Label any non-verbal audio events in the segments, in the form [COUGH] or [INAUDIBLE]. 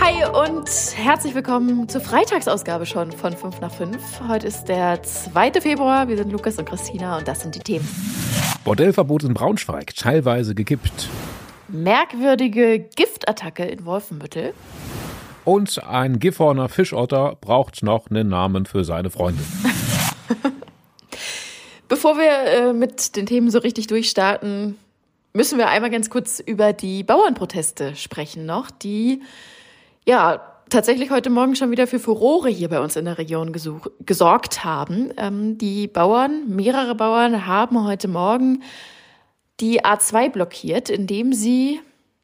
Hi und herzlich willkommen zur Freitagsausgabe schon von 5 nach 5. Heute ist der 2. Februar. Wir sind Lukas und Christina und das sind die Themen. Bordellverbot in Braunschweig, teilweise gekippt. Merkwürdige Giftattacke in Wolfenbüttel. Und ein Gifhorner Fischotter braucht noch einen Namen für seine Freundin. [LAUGHS] Bevor wir äh, mit den Themen so richtig durchstarten, müssen wir einmal ganz kurz über die Bauernproteste sprechen noch, die ja tatsächlich heute Morgen schon wieder für Furore hier bei uns in der Region gesorgt haben. Ähm, die Bauern, mehrere Bauern haben heute Morgen die A2 blockiert, indem sie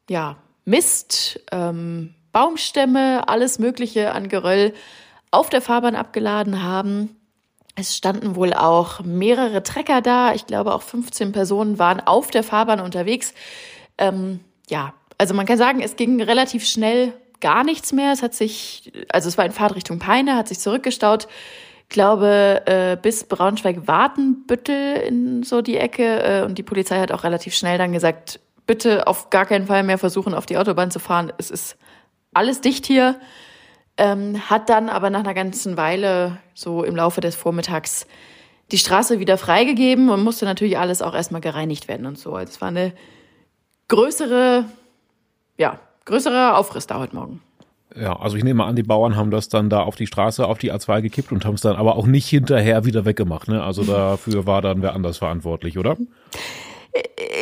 ja Mist, ähm, Baumstämme, alles Mögliche an Geröll auf der Fahrbahn abgeladen haben. Es standen wohl auch mehrere Trecker da. Ich glaube, auch 15 Personen waren auf der Fahrbahn unterwegs. Ähm, ja, also man kann sagen, es ging relativ schnell gar nichts mehr. Es hat sich, also es war in Fahrtrichtung Peine, hat sich zurückgestaut. Glaube, äh, bis Braunschweig-Wartenbüttel in so die Ecke. Äh, und die Polizei hat auch relativ schnell dann gesagt, bitte auf gar keinen Fall mehr versuchen, auf die Autobahn zu fahren. Es ist alles dicht hier. Ähm, hat dann aber nach einer ganzen Weile, so im Laufe des Vormittags, die Straße wieder freigegeben und musste natürlich alles auch erstmal gereinigt werden und so. Also es war eine größere, ja, größerer Aufriss da heute Morgen. Ja, also ich nehme an, die Bauern haben das dann da auf die Straße, auf die A2 gekippt und haben es dann aber auch nicht hinterher wieder weggemacht. Ne? Also dafür war dann wer anders verantwortlich, oder?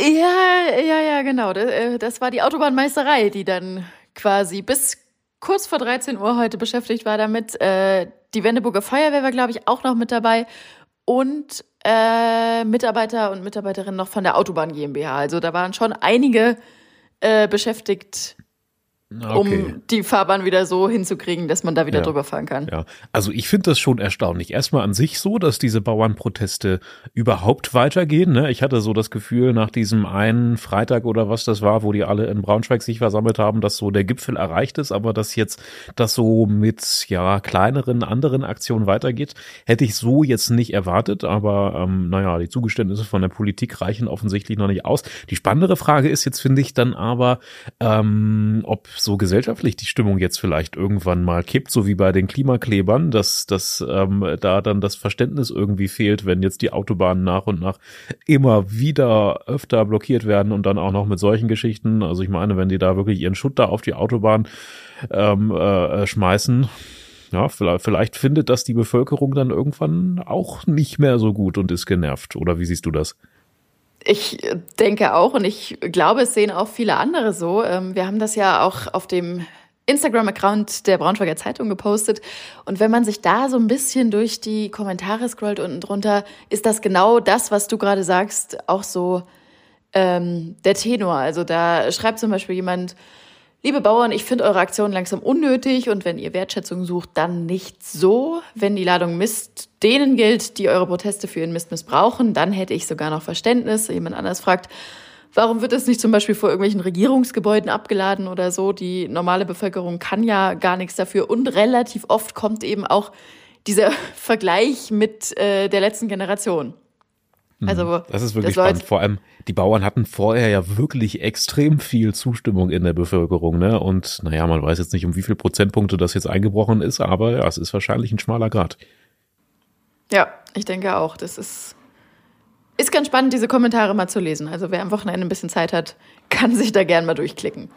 Ja, ja, ja, genau. Äh, das war die Autobahnmeisterei, die dann quasi bis kurz vor 13 Uhr heute beschäftigt war damit. Äh, die Wendeburger Feuerwehr war, glaube ich, auch noch mit dabei und äh, Mitarbeiter und Mitarbeiterinnen noch von der Autobahn GmbH. Also da waren schon einige äh, beschäftigt, Okay. um die Fahrbahn wieder so hinzukriegen, dass man da wieder ja. drüber fahren kann. Ja, also ich finde das schon erstaunlich. Erstmal an sich so, dass diese Bauernproteste überhaupt weitergehen. Ne? Ich hatte so das Gefühl, nach diesem einen Freitag oder was das war, wo die alle in Braunschweig sich versammelt haben, dass so der Gipfel erreicht ist, aber dass jetzt das so mit ja kleineren anderen Aktionen weitergeht, hätte ich so jetzt nicht erwartet. Aber ähm, naja, die Zugeständnisse von der Politik reichen offensichtlich noch nicht aus. Die spannendere Frage ist jetzt, finde ich, dann aber, ähm, ob so gesellschaftlich die Stimmung jetzt vielleicht irgendwann mal kippt, so wie bei den Klimaklebern, dass, dass ähm, da dann das Verständnis irgendwie fehlt, wenn jetzt die Autobahnen nach und nach immer wieder öfter blockiert werden und dann auch noch mit solchen Geschichten. Also ich meine, wenn die da wirklich ihren Schutt da auf die Autobahn ähm, äh, schmeißen, ja, vielleicht, vielleicht findet das die Bevölkerung dann irgendwann auch nicht mehr so gut und ist genervt. Oder wie siehst du das? Ich denke auch und ich glaube, es sehen auch viele andere so. Ähm, wir haben das ja auch auf dem Instagram-Account der Braunschweiger Zeitung gepostet. Und wenn man sich da so ein bisschen durch die Kommentare scrollt unten drunter, ist das genau das, was du gerade sagst, auch so ähm, der Tenor. Also da schreibt zum Beispiel jemand, Liebe Bauern, ich finde eure Aktion langsam unnötig und wenn ihr Wertschätzung sucht, dann nicht so. Wenn die Ladung Mist denen gilt, die eure Proteste für ihren Mist missbrauchen, dann hätte ich sogar noch Verständnis. Jemand anders fragt, warum wird es nicht zum Beispiel vor irgendwelchen Regierungsgebäuden abgeladen oder so? Die normale Bevölkerung kann ja gar nichts dafür und relativ oft kommt eben auch dieser [LAUGHS] Vergleich mit äh, der letzten Generation. Mhm. Also, das ist wirklich das spannend. Vor allem, die Bauern hatten vorher ja wirklich extrem viel Zustimmung in der Bevölkerung, ne? Und naja, man weiß jetzt nicht, um wie viel Prozentpunkte das jetzt eingebrochen ist, aber ja, es ist wahrscheinlich ein schmaler Grad. Ja, ich denke auch. Das ist, ist ganz spannend, diese Kommentare mal zu lesen. Also wer am Wochenende ein bisschen Zeit hat, [LAUGHS] kann sich da gern mal durchklicken.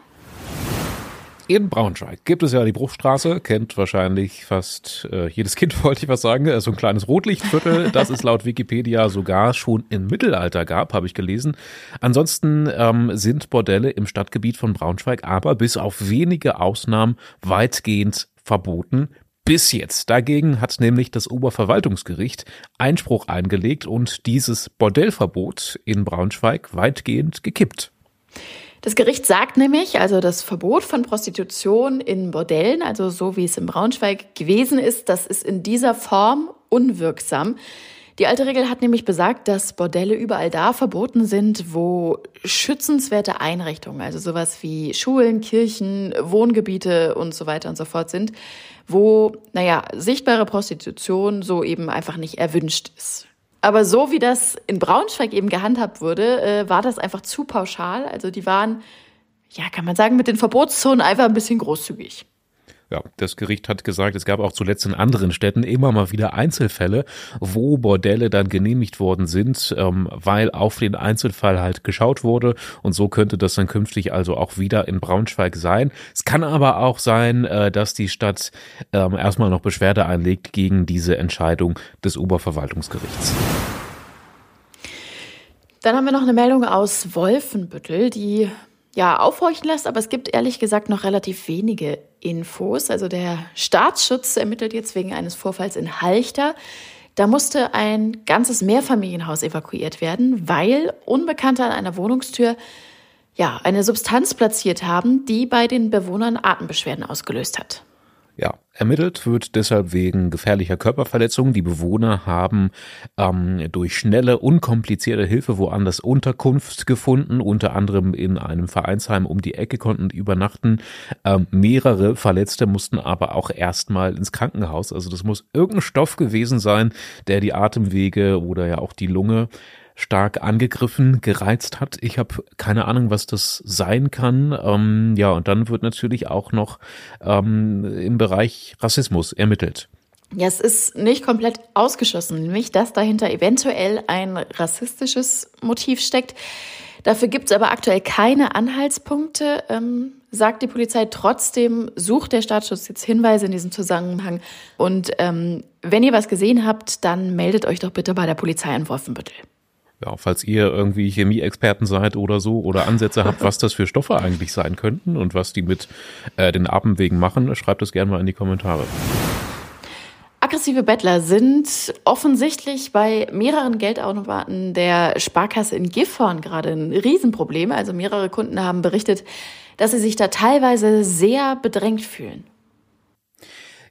In Braunschweig gibt es ja die Bruchstraße, kennt wahrscheinlich fast äh, jedes Kind, [LAUGHS] wollte ich was sagen, so ein kleines Rotlichtviertel, das es laut Wikipedia sogar schon im Mittelalter gab, habe ich gelesen. Ansonsten ähm, sind Bordelle im Stadtgebiet von Braunschweig aber bis auf wenige Ausnahmen weitgehend verboten. Bis jetzt. Dagegen hat nämlich das Oberverwaltungsgericht Einspruch eingelegt und dieses Bordellverbot in Braunschweig weitgehend gekippt. Das Gericht sagt nämlich, also das Verbot von Prostitution in Bordellen, also so wie es in Braunschweig gewesen ist, das ist in dieser Form unwirksam. Die alte Regel hat nämlich besagt, dass Bordelle überall da verboten sind, wo schützenswerte Einrichtungen, also sowas wie Schulen, Kirchen, Wohngebiete und so weiter und so fort sind, wo, naja, sichtbare Prostitution so eben einfach nicht erwünscht ist. Aber so wie das in Braunschweig eben gehandhabt wurde, äh, war das einfach zu pauschal. Also die waren, ja, kann man sagen, mit den Verbotszonen einfach ein bisschen großzügig. Ja, das Gericht hat gesagt, es gab auch zuletzt in anderen Städten immer mal wieder Einzelfälle, wo Bordelle dann genehmigt worden sind, ähm, weil auf den Einzelfall halt geschaut wurde. Und so könnte das dann künftig also auch wieder in Braunschweig sein. Es kann aber auch sein, äh, dass die Stadt ähm, erstmal noch Beschwerde einlegt gegen diese Entscheidung des Oberverwaltungsgerichts. Dann haben wir noch eine Meldung aus Wolfenbüttel, die ja aufhorchen lässt, aber es gibt ehrlich gesagt noch relativ wenige Infos. Also der Staatsschutz ermittelt jetzt wegen eines Vorfalls in Halchter. Da musste ein ganzes Mehrfamilienhaus evakuiert werden, weil Unbekannte an einer Wohnungstür ja, eine Substanz platziert haben, die bei den Bewohnern Atembeschwerden ausgelöst hat. Ermittelt wird deshalb wegen gefährlicher Körperverletzungen. Die Bewohner haben ähm, durch schnelle, unkomplizierte Hilfe woanders Unterkunft gefunden, unter anderem in einem Vereinsheim um die Ecke konnten übernachten. Ähm, mehrere Verletzte mussten aber auch erstmal ins Krankenhaus. Also das muss irgendein Stoff gewesen sein, der die Atemwege oder ja auch die Lunge stark angegriffen, gereizt hat. Ich habe keine Ahnung, was das sein kann. Ähm, ja, und dann wird natürlich auch noch ähm, im Bereich Rassismus ermittelt. Ja, es ist nicht komplett ausgeschlossen, nämlich dass dahinter eventuell ein rassistisches Motiv steckt. Dafür gibt es aber aktuell keine Anhaltspunkte, ähm, sagt die Polizei. Trotzdem sucht der Staatsschutz jetzt Hinweise in diesem Zusammenhang. Und ähm, wenn ihr was gesehen habt, dann meldet euch doch bitte bei der Polizei in Wolfenbüttel ja, falls ihr irgendwie Chemieexperten seid oder so oder Ansätze habt, was das für Stoffe eigentlich sein könnten und was die mit äh, den Atemwegen machen, schreibt es gerne mal in die Kommentare. Aggressive Bettler sind offensichtlich bei mehreren Geldautomaten der Sparkasse in Gifhorn gerade ein Riesenproblem. Also mehrere Kunden haben berichtet, dass sie sich da teilweise sehr bedrängt fühlen.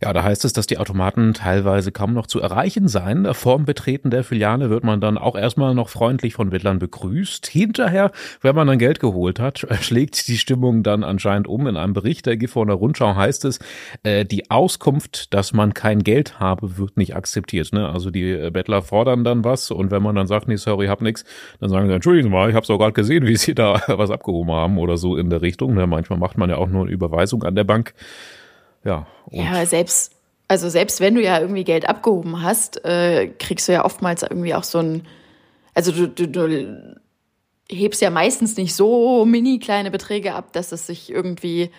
Ja, da heißt es, dass die Automaten teilweise kaum noch zu erreichen seien. Vorm Betreten der Filiale wird man dann auch erstmal noch freundlich von Bettlern begrüßt. Hinterher, wenn man dann Geld geholt hat, [LAUGHS] schlägt die Stimmung dann anscheinend um. In einem Bericht der Gifhorner Rundschau heißt es, äh, die Auskunft, dass man kein Geld habe, wird nicht akzeptiert. Ne? Also die Bettler fordern dann was und wenn man dann sagt, nee, sorry, hab nix, dann sagen sie, entschuldigen Sie mal, ich habe auch gerade gesehen, [LAUGHS] wie Sie da was abgehoben haben oder so in der Richtung. Ne? Manchmal macht man ja auch nur eine Überweisung an der Bank. Ja, ja, selbst, also selbst wenn du ja irgendwie Geld abgehoben hast, äh, kriegst du ja oftmals irgendwie auch so ein, also du, du, du hebst ja meistens nicht so mini kleine Beträge ab, dass es sich irgendwie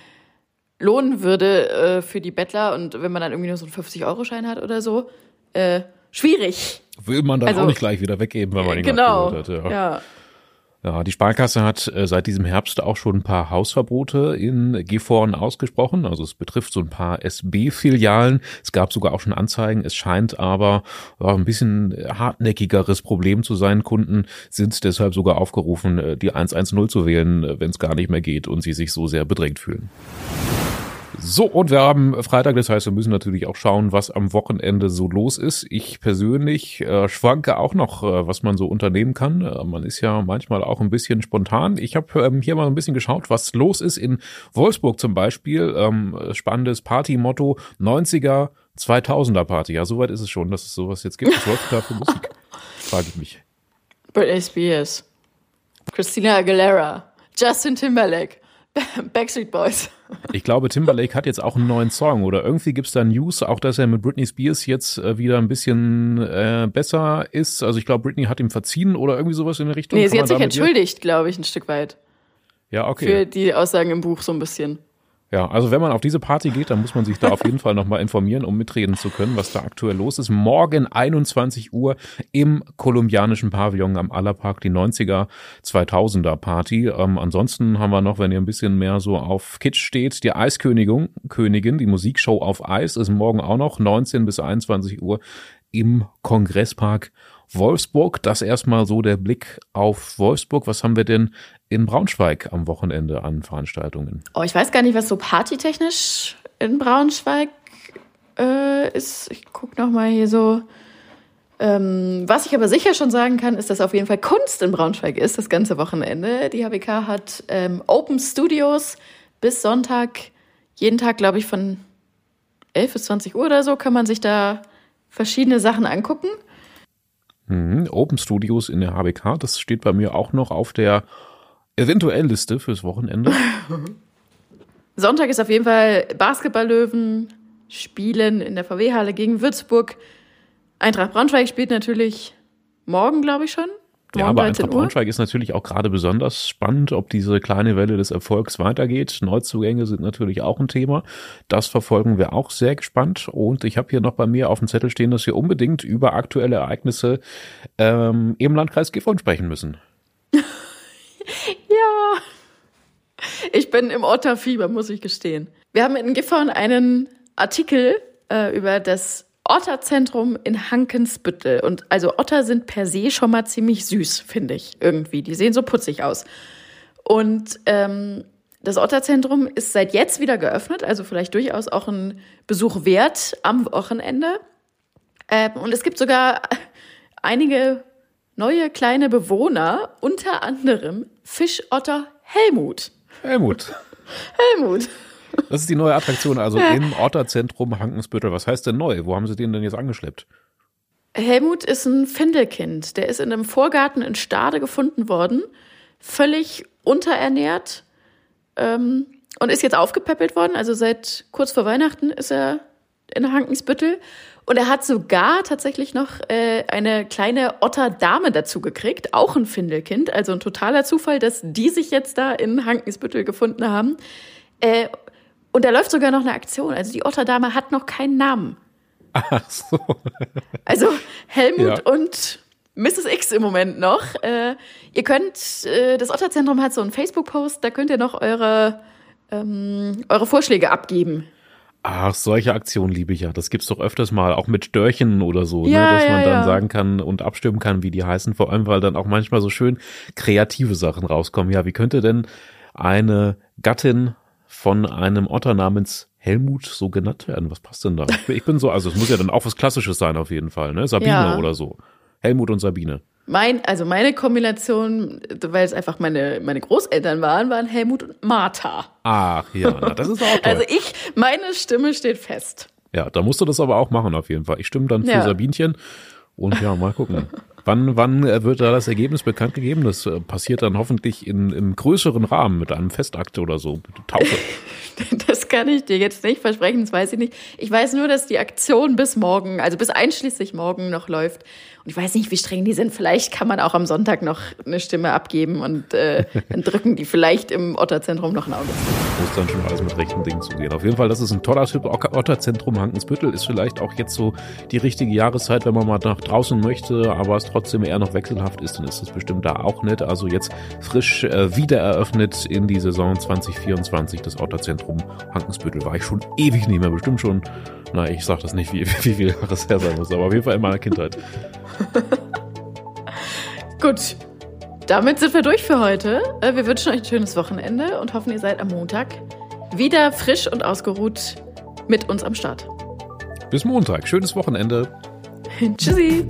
lohnen würde äh, für die Bettler. Und wenn man dann irgendwie nur so einen 50-Euro-Schein hat oder so, äh, schwierig. Will man dann also, auch nicht gleich wieder weggeben, wenn man ihn genau, hat. Ja. ja. Ja, die Sparkasse hat äh, seit diesem Herbst auch schon ein paar Hausverbote in Gifhorn ausgesprochen. Also es betrifft so ein paar SB-Filialen. Es gab sogar auch schon Anzeigen. Es scheint aber ja, ein bisschen hartnäckigeres Problem zu sein. Kunden sind deshalb sogar aufgerufen, äh, die 110 zu wählen, äh, wenn es gar nicht mehr geht und sie sich so sehr bedrängt fühlen. So, und wir haben Freitag, das heißt, wir müssen natürlich auch schauen, was am Wochenende so los ist. Ich persönlich äh, schwanke auch noch, äh, was man so unternehmen kann. Äh, man ist ja manchmal auch ein bisschen spontan. Ich habe ähm, hier mal ein bisschen geschaut, was los ist in Wolfsburg zum Beispiel. Ähm, spannendes Party-Motto 90er, 2000er Party. Ja, soweit ist es schon, dass es sowas jetzt gibt. Was läuft da für Musik? [LAUGHS] Frage ich mich. Britney Spears, Christina Aguilera, Justin Timberlake. [LAUGHS] Backstreet Boys. Ich glaube, Timberlake hat jetzt auch einen neuen Song oder irgendwie gibt es da News, auch dass er mit Britney Spears jetzt äh, wieder ein bisschen äh, besser ist. Also ich glaube, Britney hat ihm verziehen oder irgendwie sowas in der Richtung. Nee, Kann sie hat sich entschuldigt, glaube ich, ein Stück weit. Ja, okay. Für die Aussagen im Buch so ein bisschen. Ja, also wenn man auf diese Party geht, dann muss man sich da auf jeden Fall nochmal informieren, um mitreden zu können, was da aktuell los ist. Morgen 21 Uhr im kolumbianischen Pavillon am Allerpark, die 90er 2000er Party. Ähm, ansonsten haben wir noch, wenn ihr ein bisschen mehr so auf Kitsch steht, die Eiskönigin, Königin, die Musikshow auf Eis ist morgen auch noch 19 bis 21 Uhr im Kongresspark Wolfsburg. Das erstmal so der Blick auf Wolfsburg. Was haben wir denn in Braunschweig am Wochenende an Veranstaltungen? Oh, ich weiß gar nicht, was so partytechnisch in Braunschweig äh, ist. Ich gucke noch mal hier so. Ähm, was ich aber sicher schon sagen kann, ist, dass auf jeden Fall Kunst in Braunschweig ist, das ganze Wochenende. Die HBK hat ähm, Open Studios bis Sonntag, jeden Tag, glaube ich, von 11 bis 20 Uhr oder so, kann man sich da verschiedene Sachen angucken. Mhm, Open Studios in der HBK, das steht bei mir auch noch auf der eventuell Liste fürs Wochenende. [LAUGHS] Sonntag ist auf jeden Fall Basketball-Löwen spielen in der VW-Halle gegen Würzburg. Eintracht Braunschweig spielt natürlich morgen, glaube ich schon. Ja, aber Eintracht Braunschweig ist natürlich auch gerade besonders spannend, ob diese kleine Welle des Erfolgs weitergeht. Neuzugänge sind natürlich auch ein Thema. Das verfolgen wir auch sehr gespannt. Und ich habe hier noch bei mir auf dem Zettel stehen, dass wir unbedingt über aktuelle Ereignisse ähm, im Landkreis Gifhorn sprechen müssen. [LAUGHS] ja, ich bin im Otterfieber, muss ich gestehen. Wir haben in Gifhorn einen Artikel äh, über das Otterzentrum in Hankensbüttel. Und also Otter sind per se schon mal ziemlich süß, finde ich irgendwie. Die sehen so putzig aus. Und ähm, das Otterzentrum ist seit jetzt wieder geöffnet, also vielleicht durchaus auch ein Besuch wert am Wochenende. Ähm, und es gibt sogar einige neue kleine Bewohner, unter anderem Fischotter Helmut. Helmut. Helmut. Das ist die neue Attraktion, also im Otterzentrum Hankensbüttel. Was heißt denn neu? Wo haben sie den denn jetzt angeschleppt? Helmut ist ein Findelkind. Der ist in einem Vorgarten in Stade gefunden worden, völlig unterernährt ähm, und ist jetzt aufgepäppelt worden. Also seit kurz vor Weihnachten ist er in Hankensbüttel. Und er hat sogar tatsächlich noch äh, eine kleine Otterdame dazu gekriegt, auch ein Findelkind. Also ein totaler Zufall, dass die sich jetzt da in Hankensbüttel gefunden haben. Äh, und da läuft sogar noch eine Aktion. Also die Otterdame hat noch keinen Namen. Ach so. Also Helmut ja. und Mrs. X im Moment noch. Äh, ihr könnt, äh, das Otterzentrum hat so einen Facebook-Post, da könnt ihr noch eure, ähm, eure Vorschläge abgeben. Ach, solche Aktionen liebe ich ja. Das gibt's doch öfters mal, auch mit Störchen oder so, ne, ja, ne, dass ja, man dann ja. sagen kann und abstimmen kann, wie die heißen. Vor allem, weil dann auch manchmal so schön kreative Sachen rauskommen. Ja, wie könnte denn eine Gattin von einem Otter namens Helmut so genannt werden. Was passt denn da? Ich bin so, also es muss ja dann auch was Klassisches sein auf jeden Fall, ne? Sabine ja. oder so. Helmut und Sabine. Mein, also meine Kombination, weil es einfach meine, meine Großeltern waren, waren Helmut und Martha. Ach ja, na, das ist auch [LAUGHS] toll. Also ich, meine Stimme steht fest. Ja, da musst du das aber auch machen auf jeden Fall. Ich stimme dann für ja. Sabinchen und ja, mal gucken. [LAUGHS] Wann, wann wird da das Ergebnis bekannt gegeben? Das äh, passiert dann hoffentlich in, im größeren Rahmen mit einem Festakt oder so, Taufe. [LAUGHS] Das kann ich dir jetzt nicht versprechen, das weiß ich nicht. Ich weiß nur, dass die Aktion bis morgen, also bis einschließlich morgen noch läuft. Ich weiß nicht, wie streng die sind. Vielleicht kann man auch am Sonntag noch eine Stimme abgeben und äh, [LAUGHS] dann drücken die vielleicht im Otterzentrum noch ein Auge. Muss dann schon alles mit rechten Dingen zugehen. Auf jeden Fall, das ist ein toller Typ. Otterzentrum Hankensbüttel ist vielleicht auch jetzt so die richtige Jahreszeit, wenn man mal nach draußen möchte, aber es trotzdem eher noch wechselhaft ist, dann ist das bestimmt da auch nett. Also jetzt frisch äh, wieder eröffnet in die Saison 2024 das Otterzentrum Hankensbüttel. War ich schon ewig nicht mehr, bestimmt schon, na, ich sag das nicht, wie, [LAUGHS] wie viel Jahre es her sein muss, aber auf jeden Fall in meiner Kindheit. [LAUGHS] Gut. Damit sind wir durch für heute. Äh, wir wünschen euch ein schönes Wochenende und hoffen, ihr seid am Montag wieder frisch und ausgeruht mit uns am Start. Bis Montag. Schönes Wochenende. [LAUGHS] Tschüssi.